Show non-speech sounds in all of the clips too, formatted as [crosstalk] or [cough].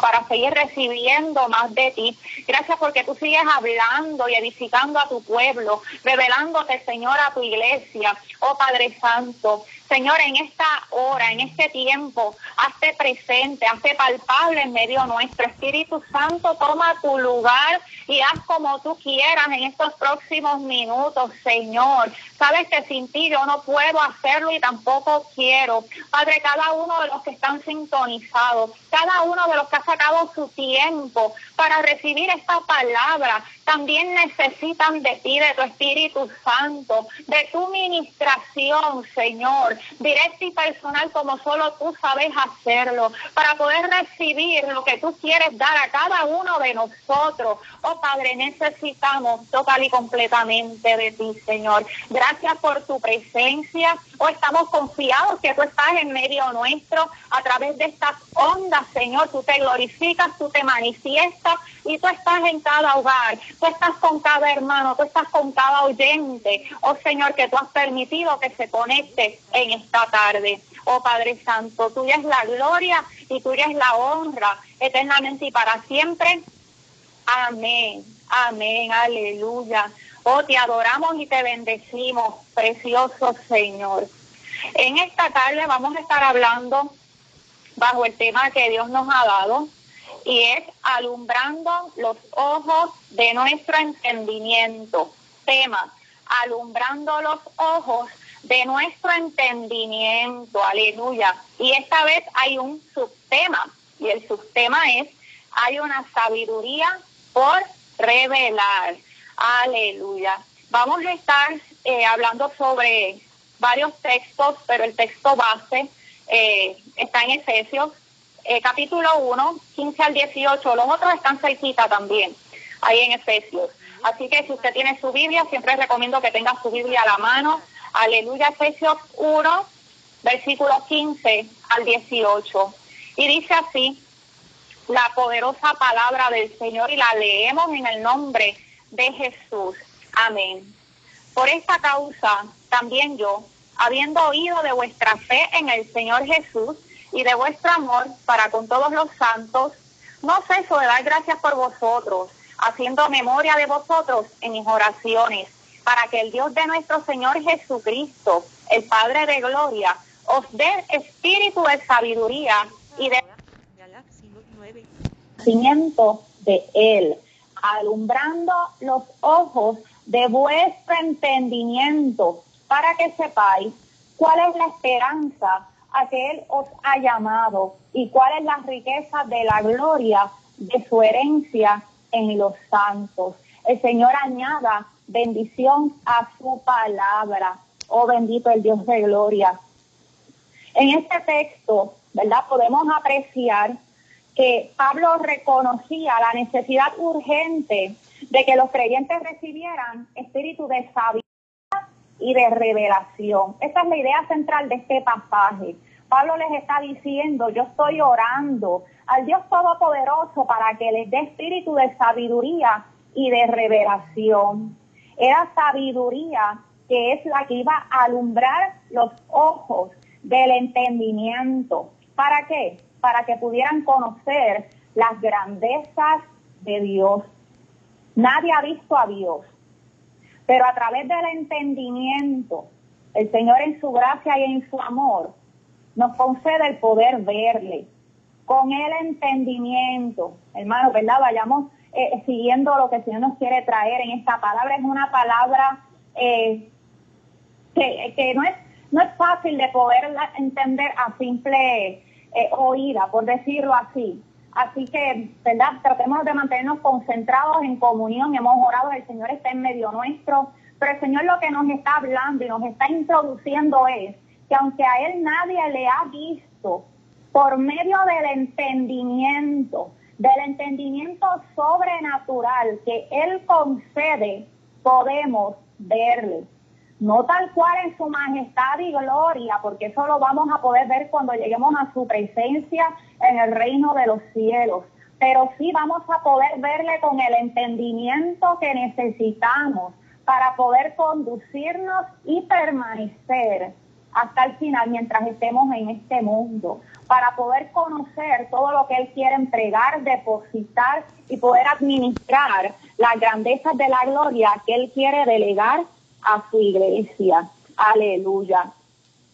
para seguir recibiendo más de ti. Gracias porque tú sigues hablando y edificando a tu pueblo, revelándote, Señor, a tu iglesia. Oh Padre Santo, Señor, en esta hora, en este tiempo, hazte presente, hazte palpable en medio nuestro. Espíritu Santo, toma tu lugar y haz como tú quieras en estos próximos minutos, Señor. Sabes que sin ti yo no puedo hacerlo y tampoco quiero. Padre, cada uno de los que están sintonizados, cada uno de los que ha sacado su tiempo para recibir esta palabra, también necesitan de ti, de tu Espíritu Santo, de tu ministración, Señor, directa y personal como solo tú sabes hacerlo, para poder recibir lo que tú quieres dar a cada uno de nosotros. Oh Padre, necesitamos total y completamente de ti, Señor. Gracias por tu presencia. Oh, estamos confiados que tú estás en medio nuestro a través de estas ondas, Señor. Tú te glorificas, tú te manifiestas y tú estás en cada hogar, tú estás con cada hermano, tú estás con cada oyente, oh Señor, que tú has permitido que se conecte en esta tarde. Oh Padre Santo, tuya es la gloria y tuya es la honra eternamente y para siempre. Amén, amén, aleluya. Oh, te adoramos y te bendecimos, precioso Señor. En esta tarde vamos a estar hablando bajo el tema que Dios nos ha dado, y es alumbrando los ojos de nuestro entendimiento. Tema, alumbrando los ojos de nuestro entendimiento. Aleluya. Y esta vez hay un subtema y el subtema es, hay una sabiduría por revelar. Aleluya. Vamos a estar eh, hablando sobre varios textos, pero el texto base eh, está en Efesios eh, capítulo 1, 15 al 18. Los otros están cerquita también, ahí en Efesios. Así que si usted tiene su Biblia, siempre recomiendo que tenga su Biblia a la mano. Aleluya, Efesios 1, versículo 15 al 18. Y dice así, la poderosa palabra del Señor y la leemos en el nombre de Jesús. Amén. Por esta causa, también yo, habiendo oído de vuestra fe en el Señor Jesús, y de vuestro amor para con todos los santos, no ceso de dar gracias por vosotros, haciendo memoria de vosotros en mis oraciones, para que el Dios de nuestro Señor Jesucristo, el Padre de Gloria, os dé espíritu de sabiduría y de conocimiento de Él, alumbrando los ojos de vuestro entendimiento, para que sepáis cuál es la esperanza a que Él os ha llamado y cuál es la riqueza de la gloria de su herencia en los santos. El Señor añada bendición a su palabra. Oh bendito el Dios de gloria. En este texto, ¿verdad? Podemos apreciar que Pablo reconocía la necesidad urgente de que los creyentes recibieran espíritu de sabiduría y de revelación. Esa es la idea central de este pasaje. Pablo les está diciendo, yo estoy orando al Dios Todopoderoso para que les dé espíritu de sabiduría y de revelación. Era sabiduría que es la que iba a alumbrar los ojos del entendimiento. ¿Para qué? Para que pudieran conocer las grandezas de Dios. Nadie ha visto a Dios. Pero a través del entendimiento, el Señor en su gracia y en su amor nos concede el poder verle. Con el entendimiento, hermano, ¿verdad? Vayamos eh, siguiendo lo que el Señor nos quiere traer en esta palabra. Es una palabra eh, que, no, es, no es fácil de poder entender a simple eh, oída, por decirlo así. Así que, ¿verdad? Tratemos de mantenernos concentrados en comunión. Hemos orado, el Señor está en medio nuestro. Pero el Señor lo que nos está hablando y nos está introduciendo es que aunque a Él nadie le ha visto, por medio del entendimiento, del entendimiento sobrenatural que Él concede, podemos verle no tal cual en su majestad y gloria, porque eso lo vamos a poder ver cuando lleguemos a su presencia en el reino de los cielos, pero sí vamos a poder verle con el entendimiento que necesitamos para poder conducirnos y permanecer hasta el final mientras estemos en este mundo, para poder conocer todo lo que Él quiere entregar, depositar y poder administrar las grandezas de la gloria que Él quiere delegar a su iglesia. Aleluya.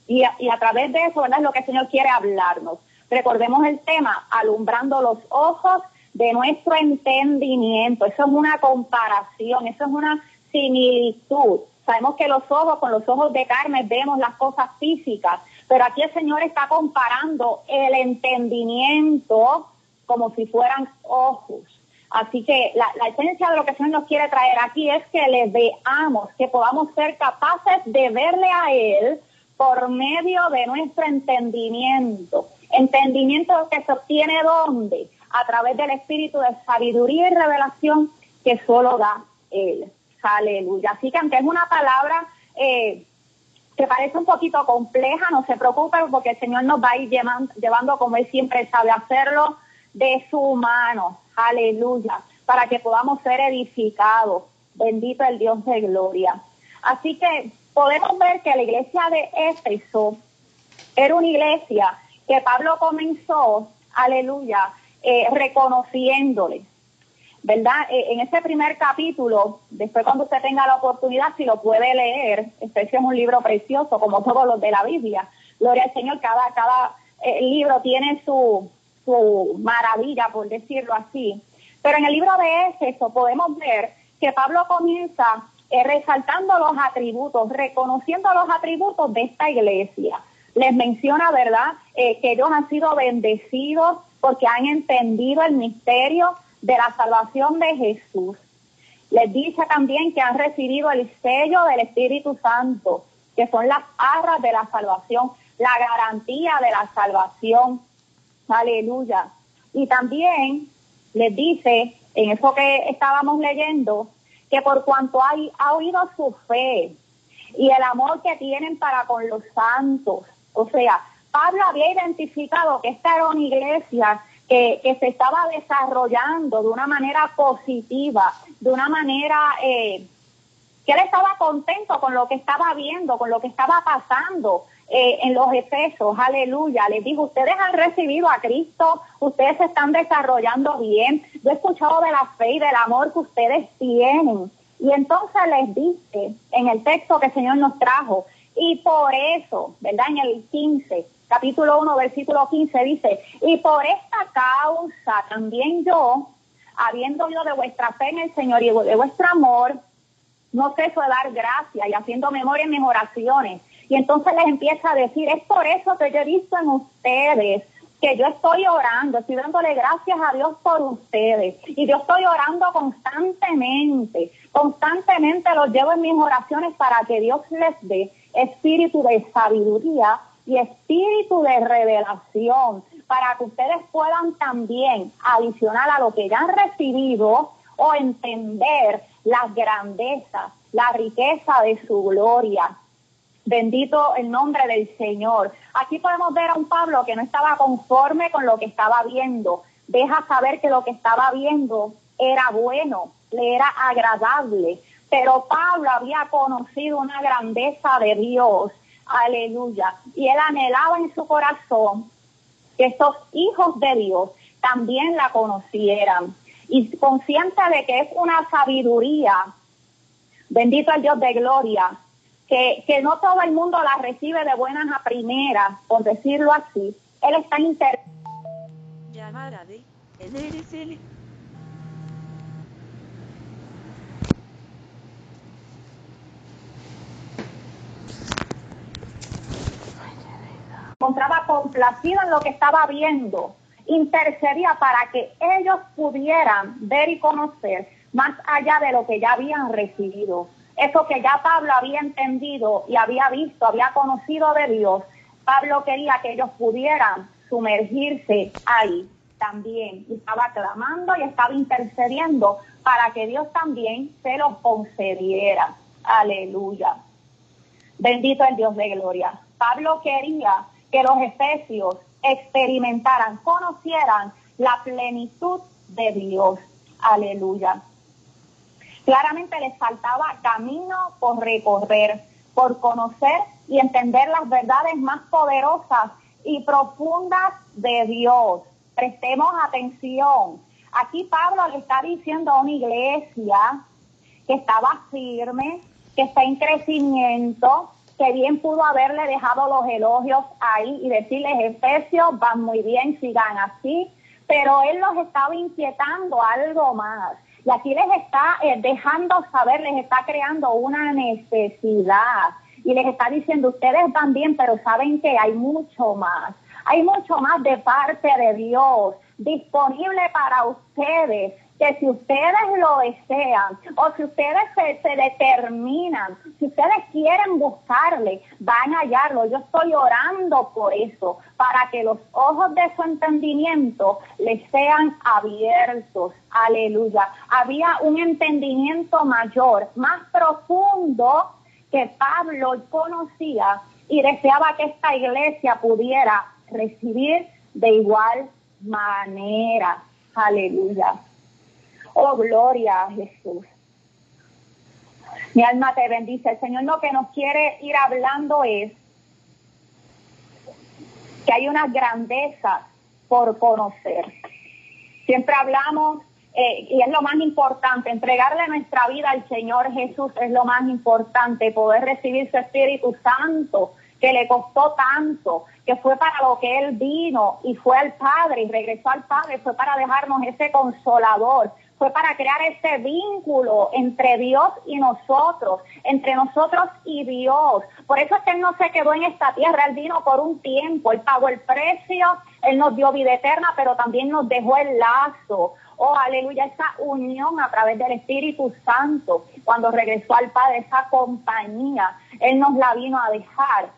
Y a, través de eso, ¿verdad? Es lo que el Señor quiere hablarnos. Recordemos el tema, alumbrando los ojos de nuestro entendimiento. Eso es una comparación, eso es una similitud. Sabemos que los ojos, con los ojos de carne, vemos las cosas físicas, pero aquí el Señor está comparando el entendimiento como si fueran ojos. Así que la, esencia de lo que el Señor nos quiere traer aquí es que le veamos, que podamos ser capaces de verle a Él por medio de nuestro entendimiento. Entendimiento que se obtiene dónde? A través del espíritu de sabiduría y revelación que solo da Él. Aleluya. Así que aunque es una palabra eh, que parece un poquito compleja, no se preocupen porque el Señor nos va a ir llevando, llevando como Él siempre sabe hacerlo, de su mano. Aleluya. Para que podamos ser edificados. Bendito el Dios de gloria. Así que podemos ver que la iglesia de Éfeso era una iglesia que Pablo comenzó, aleluya, eh, reconociéndole. ¿verdad? Eh, en ese primer capítulo, después cuando usted tenga la oportunidad, si lo puede leer, este es un libro precioso, como todos los de la Biblia. Gloria al Señor, cada, cada eh, libro tiene su, su maravilla, por decirlo así. Pero en el libro de Éxodo podemos ver que Pablo comienza eh, resaltando los atributos, reconociendo los atributos de esta iglesia. Les menciona, ¿verdad?, que ellos han sido bendecidos porque han entendido el misterio de la salvación de Jesús. Les dice también que han recibido el sello del Espíritu Santo, que son las arras de la salvación, la garantía de la salvación. Aleluya. Y también les dice, en eso que estábamos leyendo, que por cuanto hay, ha oído su fe y el amor que tienen para con los santos, o sea, Pablo había identificado que esta era una iglesia que, se estaba desarrollando de una manera positiva, de una manera eh, que él estaba contento con lo que estaba viendo, con lo que estaba pasando eh, en los efesos, aleluya. Les digo, ustedes han recibido a Cristo, ustedes se están desarrollando bien. Yo he escuchado de la fe y del amor que ustedes tienen. Y entonces les dice en el texto que el Señor nos trajo, y por eso, ¿verdad? En el 15, capítulo 1, versículo 15 dice, y por esta causa también yo, habiendo oído de vuestra fe en el Señor y de vuestro amor, no ceso de dar gracias y haciendo memoria en mis oraciones. Y entonces les empieza a decir, es por eso que yo he visto en ustedes que yo estoy orando, estoy dándole gracias a Dios por ustedes. Y yo estoy orando constantemente, constantemente los llevo en mis oraciones para que Dios les dé espíritu de sabiduría y espíritu de revelación para que ustedes puedan también adicionar a lo que ya han recibido o entender las grandezas, la riqueza de su gloria. Bendito el nombre del Señor. Aquí podemos ver a un Pablo que no estaba conforme con lo que estaba viendo. Deja saber que lo que estaba viendo era bueno, le era agradable. Pero Pablo había conocido una grandeza de Dios Aleluya. Y él anhelaba en su corazón que estos hijos de Dios también la conocieran. Y consciente de que es una sabiduría, bendito el Dios de gloria, que, que no todo el mundo la recibe de buenas a primeras, por decirlo así. Él está inter... Llamada de encontraba complacida en lo que estaba viendo, intercedía para que ellos pudieran ver y conocer más allá de lo que ya habían recibido. Eso que ya Pablo había entendido y había visto, había conocido de Dios, Pablo quería que ellos pudieran sumergirse ahí también. Y estaba clamando y estaba intercediendo para que Dios también se los concediera. Aleluya. Bendito el Dios de gloria. Pablo quería que los efesios experimentaran, conocieran la plenitud de Dios. Aleluya. Claramente les faltaba camino por recorrer, por conocer y entender las verdades más poderosas y profundas de Dios. Prestemos atención. Aquí Pablo le está diciendo a una iglesia que estaba firme, que está en crecimiento, que bien pudo haberle dejado los elogios ahí y decirles, Efesios, van muy bien, sigan así, pero él los estaba inquietando algo más. Y aquí les está eh, dejando saber, les está creando una necesidad. Y les está diciendo, ustedes van bien, pero saben que hay mucho más. Hay mucho más de parte de Dios disponible para ustedes que si ustedes lo desean o si ustedes se, determinan, si ustedes quieren buscarle, van a hallarlo. Yo estoy orando por eso, para que los ojos de su entendimiento les sean abiertos. Aleluya. Había un entendimiento mayor, más profundo que Pablo conocía y deseaba que esta iglesia pudiera recibir de igual manera. Aleluya. Oh, gloria a Jesús. Mi alma te bendice. El Señor lo que nos quiere ir hablando es que hay una grandeza por conocer. Siempre hablamos, eh, y es lo más importante, entregarle nuestra vida al Señor Jesús es lo más importante, poder recibir su Espíritu Santo, que le costó tanto, que fue para lo que Él vino y fue al Padre y regresó al Padre, fue para dejarnos ese consolador, fue para crear ese vínculo entre Dios y nosotros, entre nosotros y Dios. Por eso es que Él no se quedó en esta tierra, Él vino por un tiempo, Él pagó el precio, Él nos dio vida eterna, pero también nos dejó el lazo. Oh, aleluya, esa unión a través del Espíritu Santo, cuando regresó al Padre, esa compañía, Él nos la vino a dejar.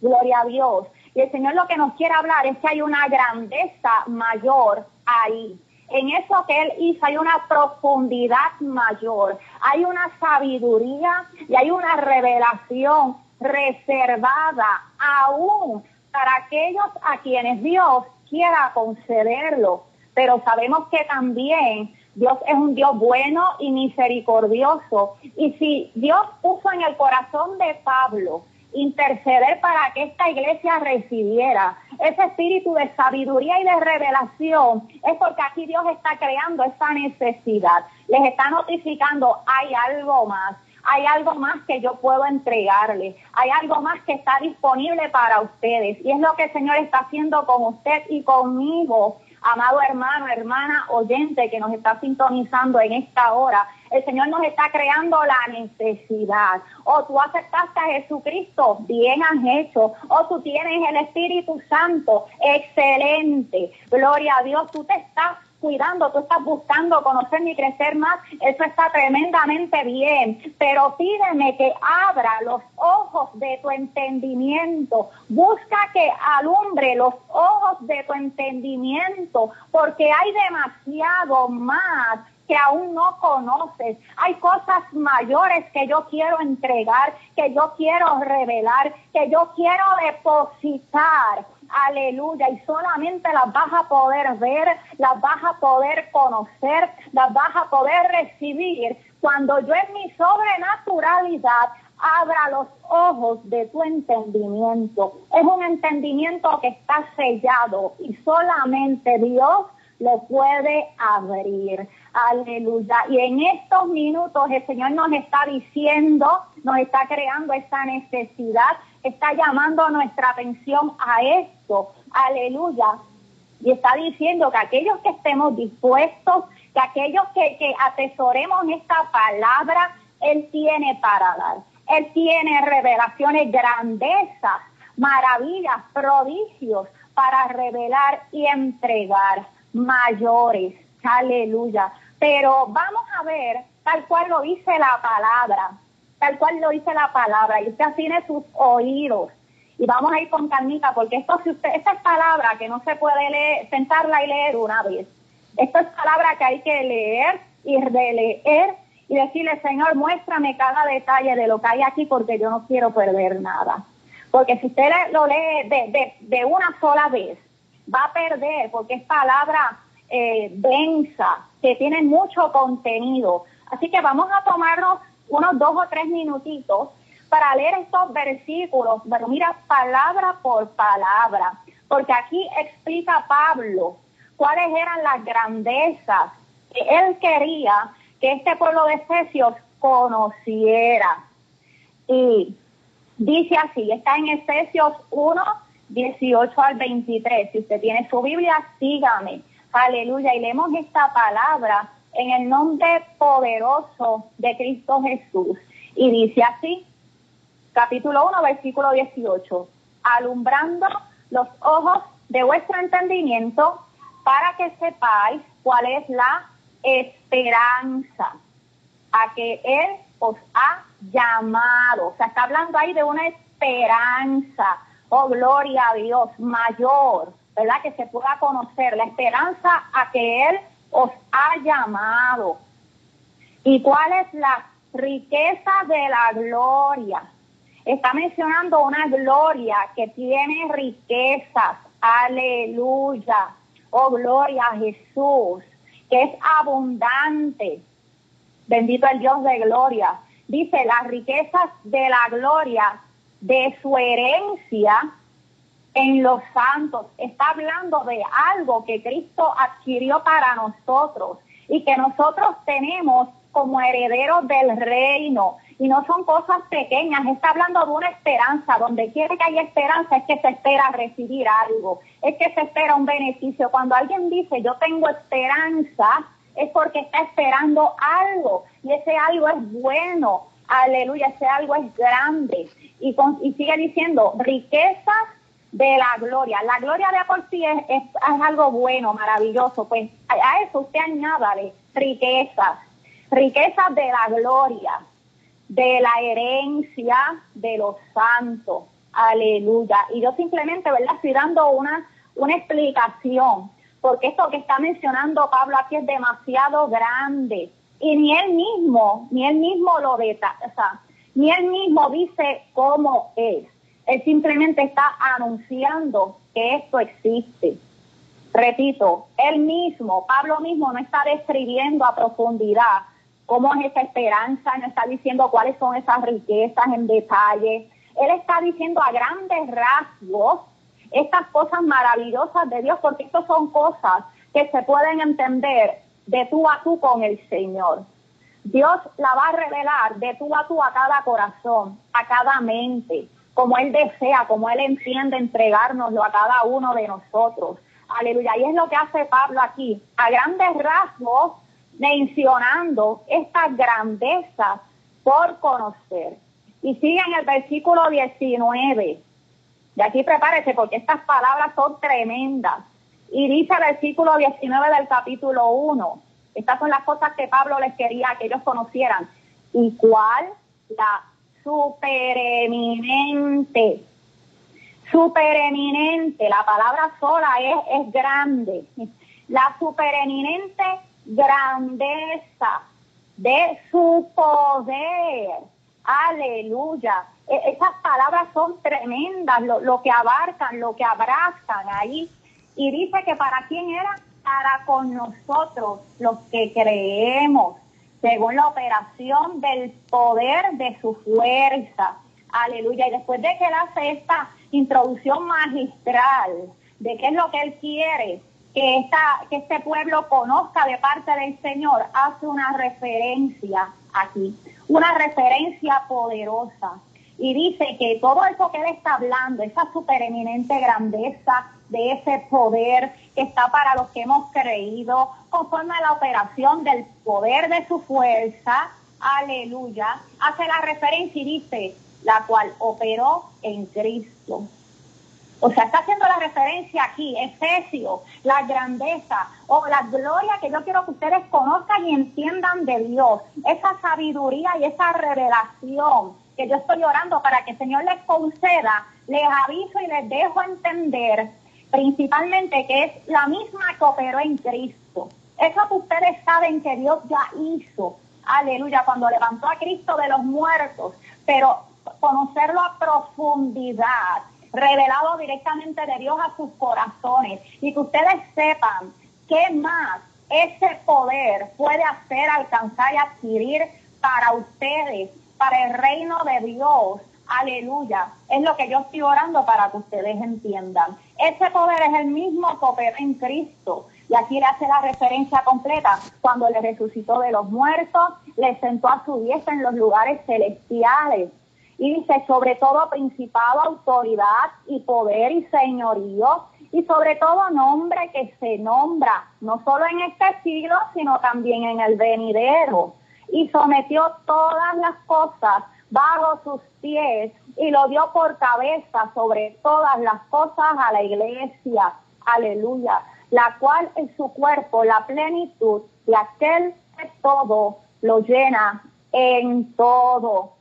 Gloria a Dios. Y el Señor lo que nos quiere hablar es que hay una grandeza mayor ahí en eso que Él hizo hay una profundidad mayor, hay una sabiduría y hay una revelación reservada aún para aquellos a quienes Dios quiera concederlo. Pero sabemos que también Dios es un Dios bueno y misericordioso. Y si Dios puso en el corazón de Pablo interceder para que esta iglesia recibiera ese espíritu de sabiduría y de revelación, es porque aquí Dios está creando esa necesidad. Les está notificando, hay algo más. Hay algo más que yo puedo entregarle. Hay algo más que está disponible para ustedes. Y es lo que el Señor está haciendo con usted y conmigo amado hermano, hermana, oyente que nos está sintonizando en esta hora, el Señor nos está creando la necesidad. O tú aceptaste a Jesucristo, bien has hecho. O tú tienes el Espíritu Santo, excelente. Gloria a Dios, tú te estás cuidando, tú estás buscando conocerme y crecer más, eso está tremendamente bien, pero pídeme que abra los ojos de tu entendimiento, busca que alumbre los ojos de tu entendimiento, porque hay demasiado más que aún no conoces. Hay cosas mayores que yo quiero entregar, que yo quiero revelar, que yo quiero depositar aleluya, y solamente las vas a poder ver, las vas a poder conocer, las vas a poder recibir cuando yo en mi sobrenaturalidad abra los ojos de tu entendimiento. Es un entendimiento que está sellado y solamente Dios lo puede abrir. Aleluya. Y en estos minutos el Señor nos está diciendo, nos está creando esta necesidad, está llamando nuestra atención a esto. Aleluya. Y está diciendo que aquellos que estemos dispuestos, que aquellos que, que atesoremos esta palabra, Él tiene para dar. Él tiene revelaciones, grandezas, maravillas, prodigios para revelar y entregar mayores. Aleluya. Pero vamos a ver tal cual lo dice la palabra, tal cual lo dice la palabra, y usted tiene sus oídos. Y vamos a ir con calmita, porque esto, si usted, esta es palabra que no se puede leer, sentarla y leer una vez. Esto es palabra que hay que leer y releer y decirle, Señor, muéstrame cada detalle de lo que hay aquí, porque yo no quiero perder nada. Porque si usted lo lee de, de, de una sola vez, va a perder, porque es palabra eh, densa, que tiene mucho contenido. Así que vamos a tomarnos unos dos o tres minutitos para leer estos versículos, pero mira palabra por palabra, porque aquí explica Pablo cuáles eran las grandezas que él quería que este pueblo de Efesios conociera. Y dice así, está en Efesios 1, 18 al 23. Si usted tiene su Biblia, sígame. Aleluya. Y leemos esta palabra en el nombre poderoso de Cristo Jesús. Y dice así, capítulo 1, versículo 18, alumbrando los ojos de vuestro entendimiento para que sepáis cuál es la esperanza a que Él os ha llamado. O sea, está hablando ahí de una esperanza, oh gloria a Dios, mayor, ¿verdad? Que se pueda conocer, la esperanza a que Él os ha llamado. ¿Y cuál es la riqueza de la gloria? Está mencionando una gloria que tiene riquezas. Aleluya. Oh, gloria a Jesús, que es abundante. Bendito el Dios de gloria. Dice, las riquezas de la gloria de su herencia en los santos. Está hablando de algo que Cristo adquirió para nosotros y que nosotros tenemos como herederos del reino. Y no son cosas pequeñas, está hablando de una esperanza. Donde quiere que haya esperanza es que se espera recibir algo, es que se espera un beneficio. Cuando alguien dice yo tengo esperanza, es porque está esperando algo y ese algo es bueno. Aleluya, ese algo es grande. Y, y sigue diciendo, riquezas de la gloria. La gloria de por sí es, es, algo bueno, maravilloso. Pues a, eso usted añádale riquezas, riquezas de la gloria, de la herencia de los santos. Aleluya. Y yo simplemente, ¿verdad? Estoy dando una, una explicación, porque esto que está mencionando Pablo aquí es demasiado grande. Y ni él mismo, ni él mismo lo deta, o sea, ni él mismo dice cómo es. Él simplemente está anunciando que esto existe. Repito, él mismo, Pablo mismo no está describiendo a profundidad cómo es esa esperanza, no está diciendo cuáles son esas riquezas en detalle. Él está diciendo a grandes rasgos estas cosas maravillosas de Dios, porque estas son cosas que se pueden entender de tú a tú con el Señor. Dios la va a revelar de tú a tú a cada corazón, a cada mente como Él desea, como Él entiende entregárnoslo a cada uno de nosotros. Aleluya. Y es lo que hace Pablo aquí, a grandes rasgos, mencionando estas grandezas por conocer. Y sigue en el versículo 19. De aquí prepárese porque estas palabras son tremendas. Y dice el versículo 19 del capítulo 1. Estas son las cosas que Pablo les quería que ellos conocieran. ¿Y cuál? La supereminente. Supereminente, la palabra sola es, es grande. La supereminente grandeza de su poder. Aleluya. E, esas palabras son tremendas, lo, lo que abarcan, lo que abrazan ahí. Y dice que para quién era, para con nosotros, los que creemos según la operación del poder de su fuerza. Aleluya. Y después de que él hace esta introducción magistral de qué es lo que él quiere que, esta, que este pueblo conozca de parte del Señor, hace una referencia aquí, una referencia poderosa. Y dice que todo eso que él está hablando, esa supereminente grandeza de ese poder que está para los que hemos creído, conforme a la operación del poder de su fuerza, aleluya, hace la referencia y dice, la cual operó en Cristo. O sea, está haciendo la referencia aquí, Efesio, la grandeza o la gloria que yo quiero que ustedes conozcan y entiendan de Dios. Esa sabiduría y esa revelación que yo estoy orando para que el Señor les conceda, les aviso y les dejo entender principalmente que es la misma que operó en Cristo. Eso que ustedes saben que Dios ya hizo, aleluya, cuando levantó a Cristo de los muertos, pero conocerlo a profundidad, revelado directamente de Dios a sus corazones y que ustedes sepan qué más ese poder puede hacer, alcanzar y adquirir para ustedes para el reino de Dios. Aleluya. Es lo que yo estoy orando para que ustedes entiendan. Ese poder es el mismo poder en Cristo. Y aquí le hace la referencia completa cuando le resucitó de los muertos, le sentó a su diestra en los lugares celestiales. Y dice, sobre todo principado, autoridad y poder y señorío, y sobre todo nombre que se nombra, no solo en este siglo, sino también en el venidero. Y sometió todas las cosas bajo sus pies y lo dio por cabeza sobre todas las cosas a la iglesia. Aleluya. La cual en su cuerpo la plenitud de aquel que todo lo llena en todo.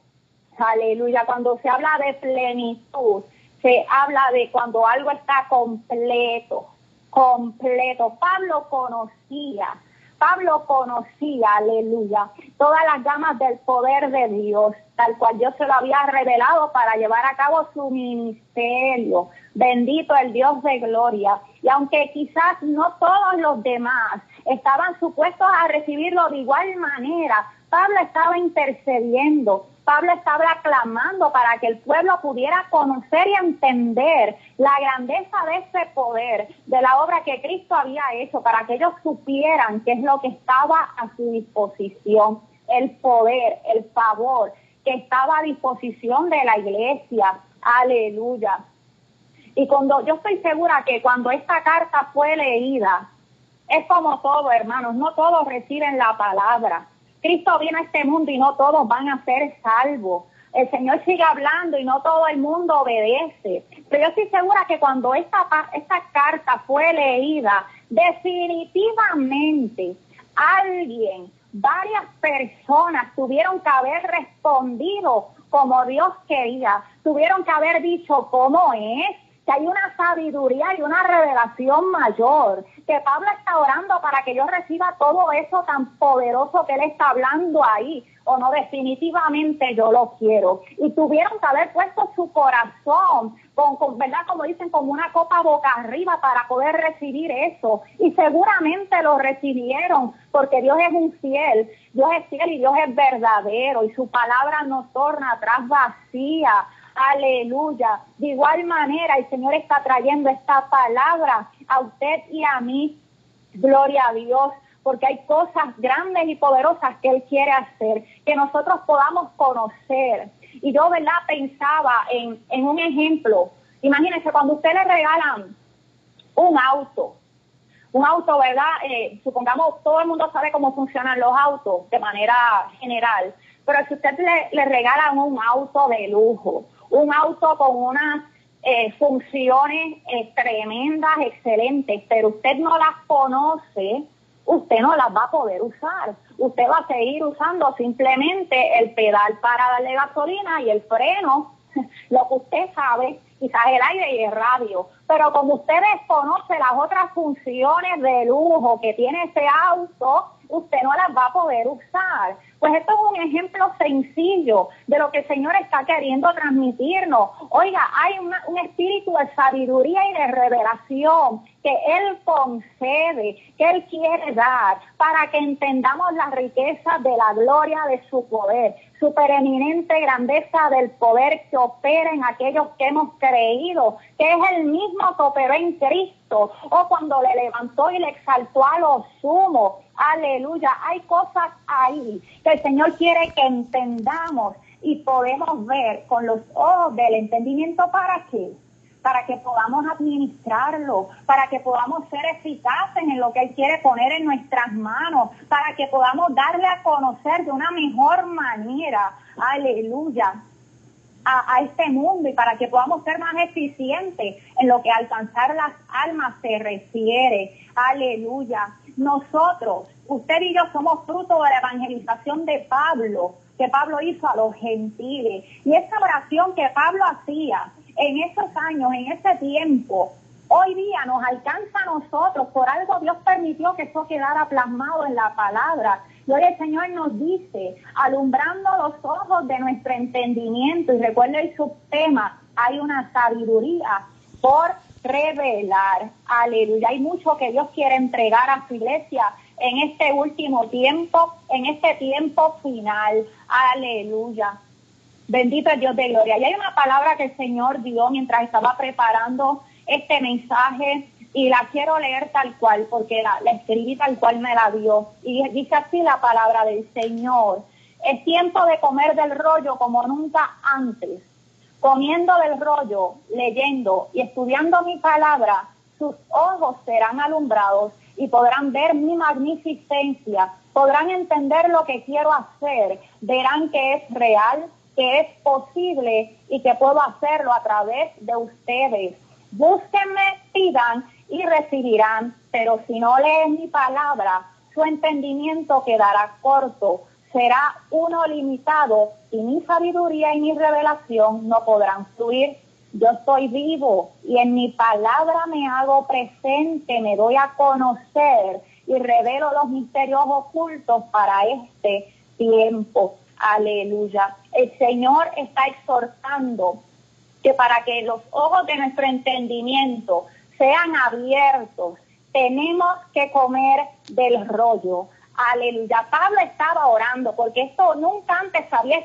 Aleluya. Cuando se habla de plenitud, se habla de cuando algo está completo, completo. Pablo conocía Pablo conocía, aleluya, todas las gamas del poder de Dios, tal cual Dios se lo había revelado para llevar a cabo su ministerio. Bendito el Dios de gloria. Y aunque quizás no todos los demás estaban supuestos a recibirlo de igual manera, Pablo estaba intercediendo, Pablo estaba clamando para que el pueblo pudiera conocer y entender la grandeza de ese poder, de la obra que Cristo había hecho, para que ellos supieran qué es lo que estaba a su disposición, el poder, el favor que estaba a disposición de la iglesia. Aleluya. Y cuando yo estoy segura que cuando esta carta fue leída, es como todo, hermanos, no todos reciben la palabra. Cristo viene a este mundo y no todos van a ser salvos. El Señor sigue hablando y no todo el mundo obedece. Pero yo estoy segura que cuando esta, esta carta fue leída, definitivamente alguien, varias personas tuvieron que haber respondido como Dios quería, tuvieron que haber dicho cómo es, hay una sabiduría y una revelación mayor, que Pablo está orando para que yo reciba todo eso tan poderoso que él está hablando ahí, o no, definitivamente yo lo quiero. Y tuvieron que haber puesto su corazón, con, ¿verdad? Como dicen, como una copa boca arriba para poder recibir eso. Y seguramente lo recibieron, porque Dios es un fiel, Dios es fiel y Dios es verdadero, y su palabra no torna atrás vacía. Aleluya. De igual manera, el Señor está trayendo esta palabra a usted y a mí. Gloria a Dios porque hay cosas grandes y poderosas que Él quiere hacer, que nosotros podamos conocer. Y yo, ¿verdad? Pensaba en, un ejemplo. Imagínense, cuando usted le regalan un auto, un auto, ¿verdad? Eh, supongamos, todo el mundo sabe cómo funcionan los autos de manera general, pero si usted le, le regalan un auto de lujo, un auto con unas eh, funciones eh, tremendas, excelentes, pero usted no las conoce, usted no las va a poder usar. Usted va a seguir usando simplemente el pedal para darle gasolina y el freno, [laughs] lo que usted sabe, quizás el aire y el radio. Pero como usted desconoce las otras funciones de lujo que tiene ese auto, usted no las va a poder usar. Pues esto es un ejemplo sencillo de lo que el Señor está queriendo transmitirnos. Oiga, hay un espíritu de sabiduría y de revelación que Él concede, que Él quiere dar, para que entendamos la riqueza de la gloria de su poder, su pereminente grandeza del poder que opera en aquellos que hemos creído, que es el mismo que operó en Cristo, o cuando le levantó y le exaltó a los sumos. Aleluya, hay cosas ahí que el Señor quiere que entendamos y podemos ver con los ojos del entendimiento. Para qué para que podamos administrarlo, para que podamos ser eficaces en lo que Él quiere poner en nuestras manos, para que podamos darle a conocer de una mejor manera, aleluya, a, a, este mundo y para que podamos ser más eficientes en lo que alcanzar las almas se refiere. Aleluya. Nosotros, usted y yo somos fruto de la evangelización de Pablo, que Pablo hizo a los gentiles. Y esa oración que Pablo hacía en esos años, en ese tiempo, hoy día nos alcanza a nosotros. Por algo Dios permitió que eso quedara plasmado en la palabra. Y hoy el Señor nos dice, alumbrando los ojos de nuestro entendimiento, y recuerda el subtema, hay una sabiduría por revelar. Aleluya. Hay mucho que Dios quiere entregar a su iglesia en este último tiempo, en este tiempo final. Aleluya. Bendito es Dios de gloria. Y hay una palabra que el Señor dio mientras estaba preparando este mensaje y la quiero leer tal cual porque la, escribí tal cual me la dio. Y dice así la palabra del Señor. Es tiempo de comer del rollo como nunca antes. Comiendo del rollo, leyendo y estudiando mi palabra, sus ojos serán alumbrados y podrán ver mi magnificencia, podrán entender lo que quiero hacer, verán que es real, que es posible y que puedo hacerlo a través de ustedes. Búsquenme, pidan y recibirán, pero si no leen mi palabra, su entendimiento quedará corto, será uno limitado y mi sabiduría y mi revelación no podrán fluir. Yo estoy vivo y en mi palabra me hago presente, me doy a conocer y revelo los misterios ocultos para este tiempo. Aleluya. El Señor está exhortando que para que los ojos de nuestro entendimiento sean abiertos, tenemos que comer del rollo. Aleluya. Pablo estaba orando porque esto nunca antes se había,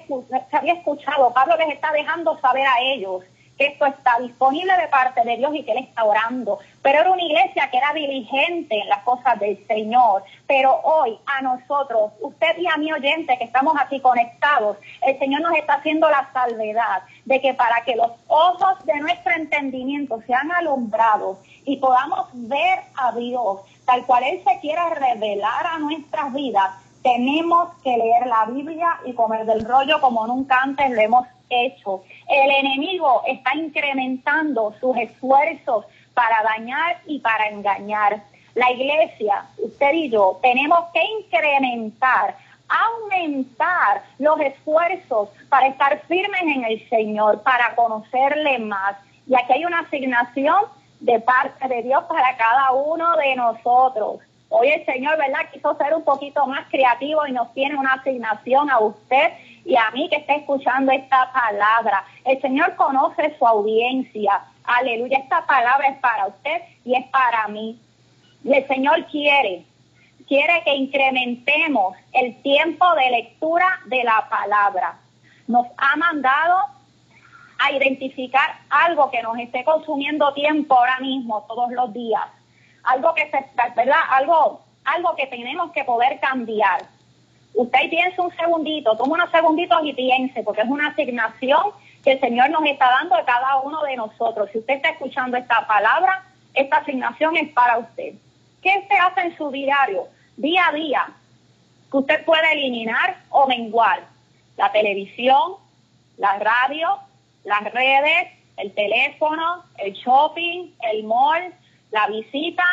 escuchado. Pablo les está dejando saber a ellos que esto está disponible de parte de Dios y que Él está orando. Pero era una iglesia que era diligente en las cosas del Señor. Pero hoy a nosotros, usted y a mi oyente que estamos aquí conectados, el Señor nos está haciendo la salvedad de que para que los ojos de nuestro entendimiento sean alumbrados y podamos ver a Dios tal cual Él se quiera revelar a nuestras vidas, tenemos que leer la Biblia y comer del rollo como nunca antes lo hemos hecho. El enemigo está incrementando sus esfuerzos para dañar y para engañar. La iglesia, usted y yo, tenemos que incrementar, aumentar los esfuerzos para estar firmes en el Señor, para conocerle más. Y aquí hay una asignación de parte de Dios para cada uno de nosotros. Hoy el Señor, ¿verdad? Quiso ser un poquito más creativo y nos tiene una asignación a usted y a mí que está escuchando esta palabra. El Señor conoce su audiencia. Aleluya. Esta palabra es para usted y es para mí. Y el Señor quiere, quiere que incrementemos el tiempo de lectura de la palabra. Nos ha mandado a identificar algo que nos esté consumiendo tiempo ahora mismo, todos los días. Algo que se, ¿verdad? Algo, algo que tenemos que poder cambiar. Usted piense un segundito, toma unos segunditos y piense, porque es una asignación que el Señor nos está dando a cada uno de nosotros. Si usted está escuchando esta palabra, esta asignación es para usted. ¿Qué usted hace en su diario, día a día, que usted puede eliminar o menguar? La televisión, la radio, las redes, el teléfono, el shopping, el mall, la visita,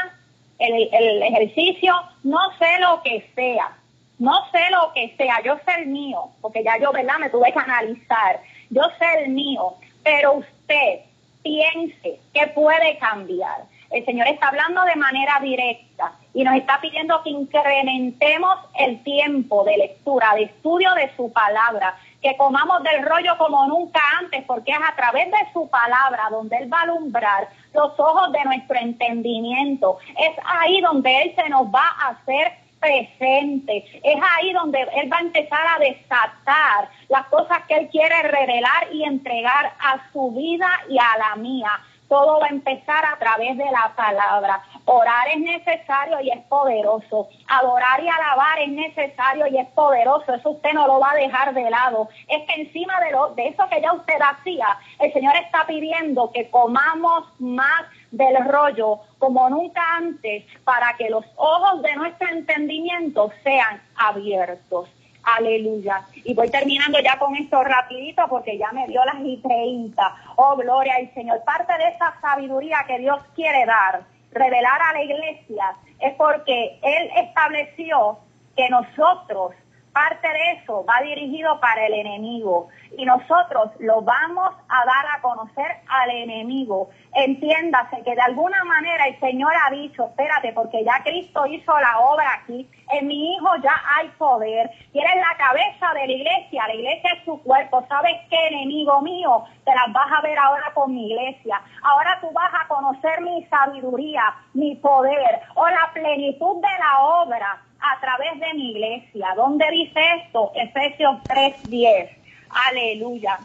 el, el ejercicio, no sé lo que sea no sé lo que sea, yo sé el mío, porque ya yo, ¿verdad? Me tuve que analizar. Yo sé el mío, pero usted piense que puede cambiar. El Señor está hablando de manera directa y nos está pidiendo que incrementemos el tiempo de lectura, de estudio de su palabra, que comamos del rollo como nunca antes, porque es a través de su palabra donde Él va a alumbrar los ojos de nuestro entendimiento. Es ahí donde Él se nos va a hacer presente. Es ahí donde Él va a empezar a desatar las cosas que Él quiere revelar y entregar a su vida y a la mía. Todo va a empezar a través de la palabra. Orar es necesario y es poderoso. Adorar y alabar es necesario y es poderoso. Eso usted no lo va a dejar de lado. Es que encima de, lo, de eso que ya usted hacía, el Señor está pidiendo que comamos más del rollo como nunca antes para que los ojos de nuestro entendimiento sean abiertos. Aleluya. Y voy terminando ya con esto rapidito porque ya me dio las y 30. Oh, gloria al Señor. Parte de esa sabiduría que Dios quiere dar, revelar a la iglesia, es porque Él estableció que nosotros parte de eso va dirigido para el enemigo y nosotros lo vamos a dar a conocer al enemigo. Entiéndase que de alguna manera el Señor ha dicho, espérate, porque ya Cristo hizo la obra aquí, en mi hijo ya hay poder, y él es la cabeza de la iglesia, la iglesia es su cuerpo, ¿sabes qué, enemigo mío? Te las vas a ver ahora con mi iglesia. Ahora tú vas a conocer mi sabiduría, mi poder, o la plenitud de la obra a través de mi iglesia. ¿Dónde dice esto? Efesios 3:10. Aleluya.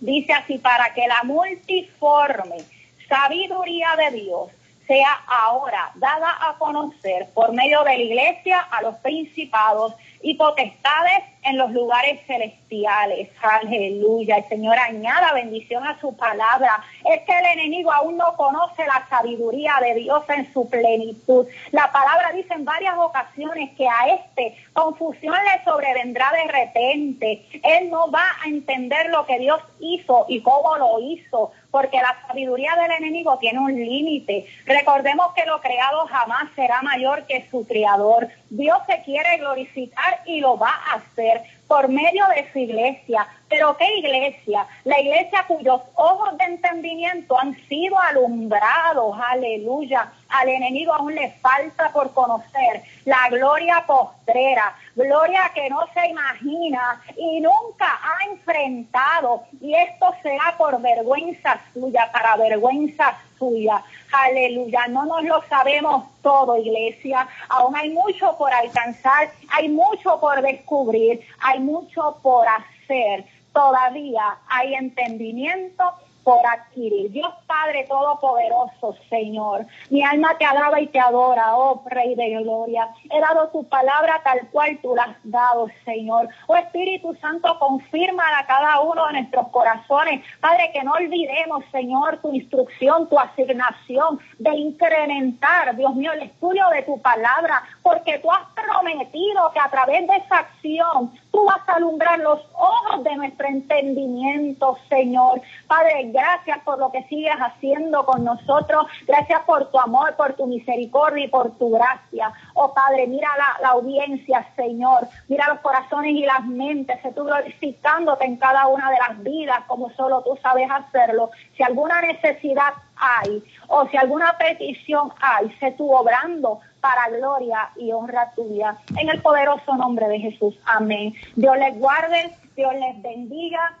Dice así, para que la multiforme sabiduría de Dios sea ahora dada a conocer por medio de la iglesia a los principados y potestades en los lugares celestiales. Aleluya. El Señor añada bendición a su palabra. Es que el enemigo aún no conoce la sabiduría de Dios en su plenitud. La palabra dice en varias ocasiones que a este confusión le sobrevendrá de repente. Él no va a entender lo que Dios hizo y cómo lo hizo porque la sabiduría del enemigo tiene un límite. Recordemos que lo creado jamás será mayor que su creador. Dios se quiere glorificar y lo va a hacer por medio de su iglesia. Pero ¿qué iglesia? La iglesia cuyos ojos de entendimiento han sido alumbrados, aleluya. Al enemigo aún le falta por conocer la gloria postrera, gloria que no se imagina y nunca ha enfrentado. Y esto será por vergüenza suya, para vergüenza suya. Aleluya, no nos lo sabemos todo, iglesia. Aún hay mucho por alcanzar, hay mucho por descubrir, hay mucho por hacer. Todavía hay entendimiento por adquirir. Dios Padre Todopoderoso, Señor, mi alma te alaba y te adora, oh Rey de Gloria. He dado tu palabra tal cual tú la has dado, Señor. Oh Espíritu Santo, confirma a cada uno de nuestros corazones. Padre, que no olvidemos, Señor, tu instrucción, tu asignación de incrementar, Dios mío, el estudio de tu palabra, porque tú has prometido que a través de esa acción tú vas a alumbrar los ojos de nuestro entendimiento, Señor. Padre, gracias por lo que sigues haciendo con nosotros. Gracias por tu amor, por tu misericordia y por tu gracia. Oh Padre, mira la, audiencia, Señor. Mira los corazones y las mentes. Se tú glorificándote en cada una de las vidas como solo tú sabes hacerlo. Si alguna necesidad hay o si alguna petición hay, sé tú obrando para gloria y honra tuya. En el poderoso nombre de Jesús. Amén. Dios les guarde, Dios les bendiga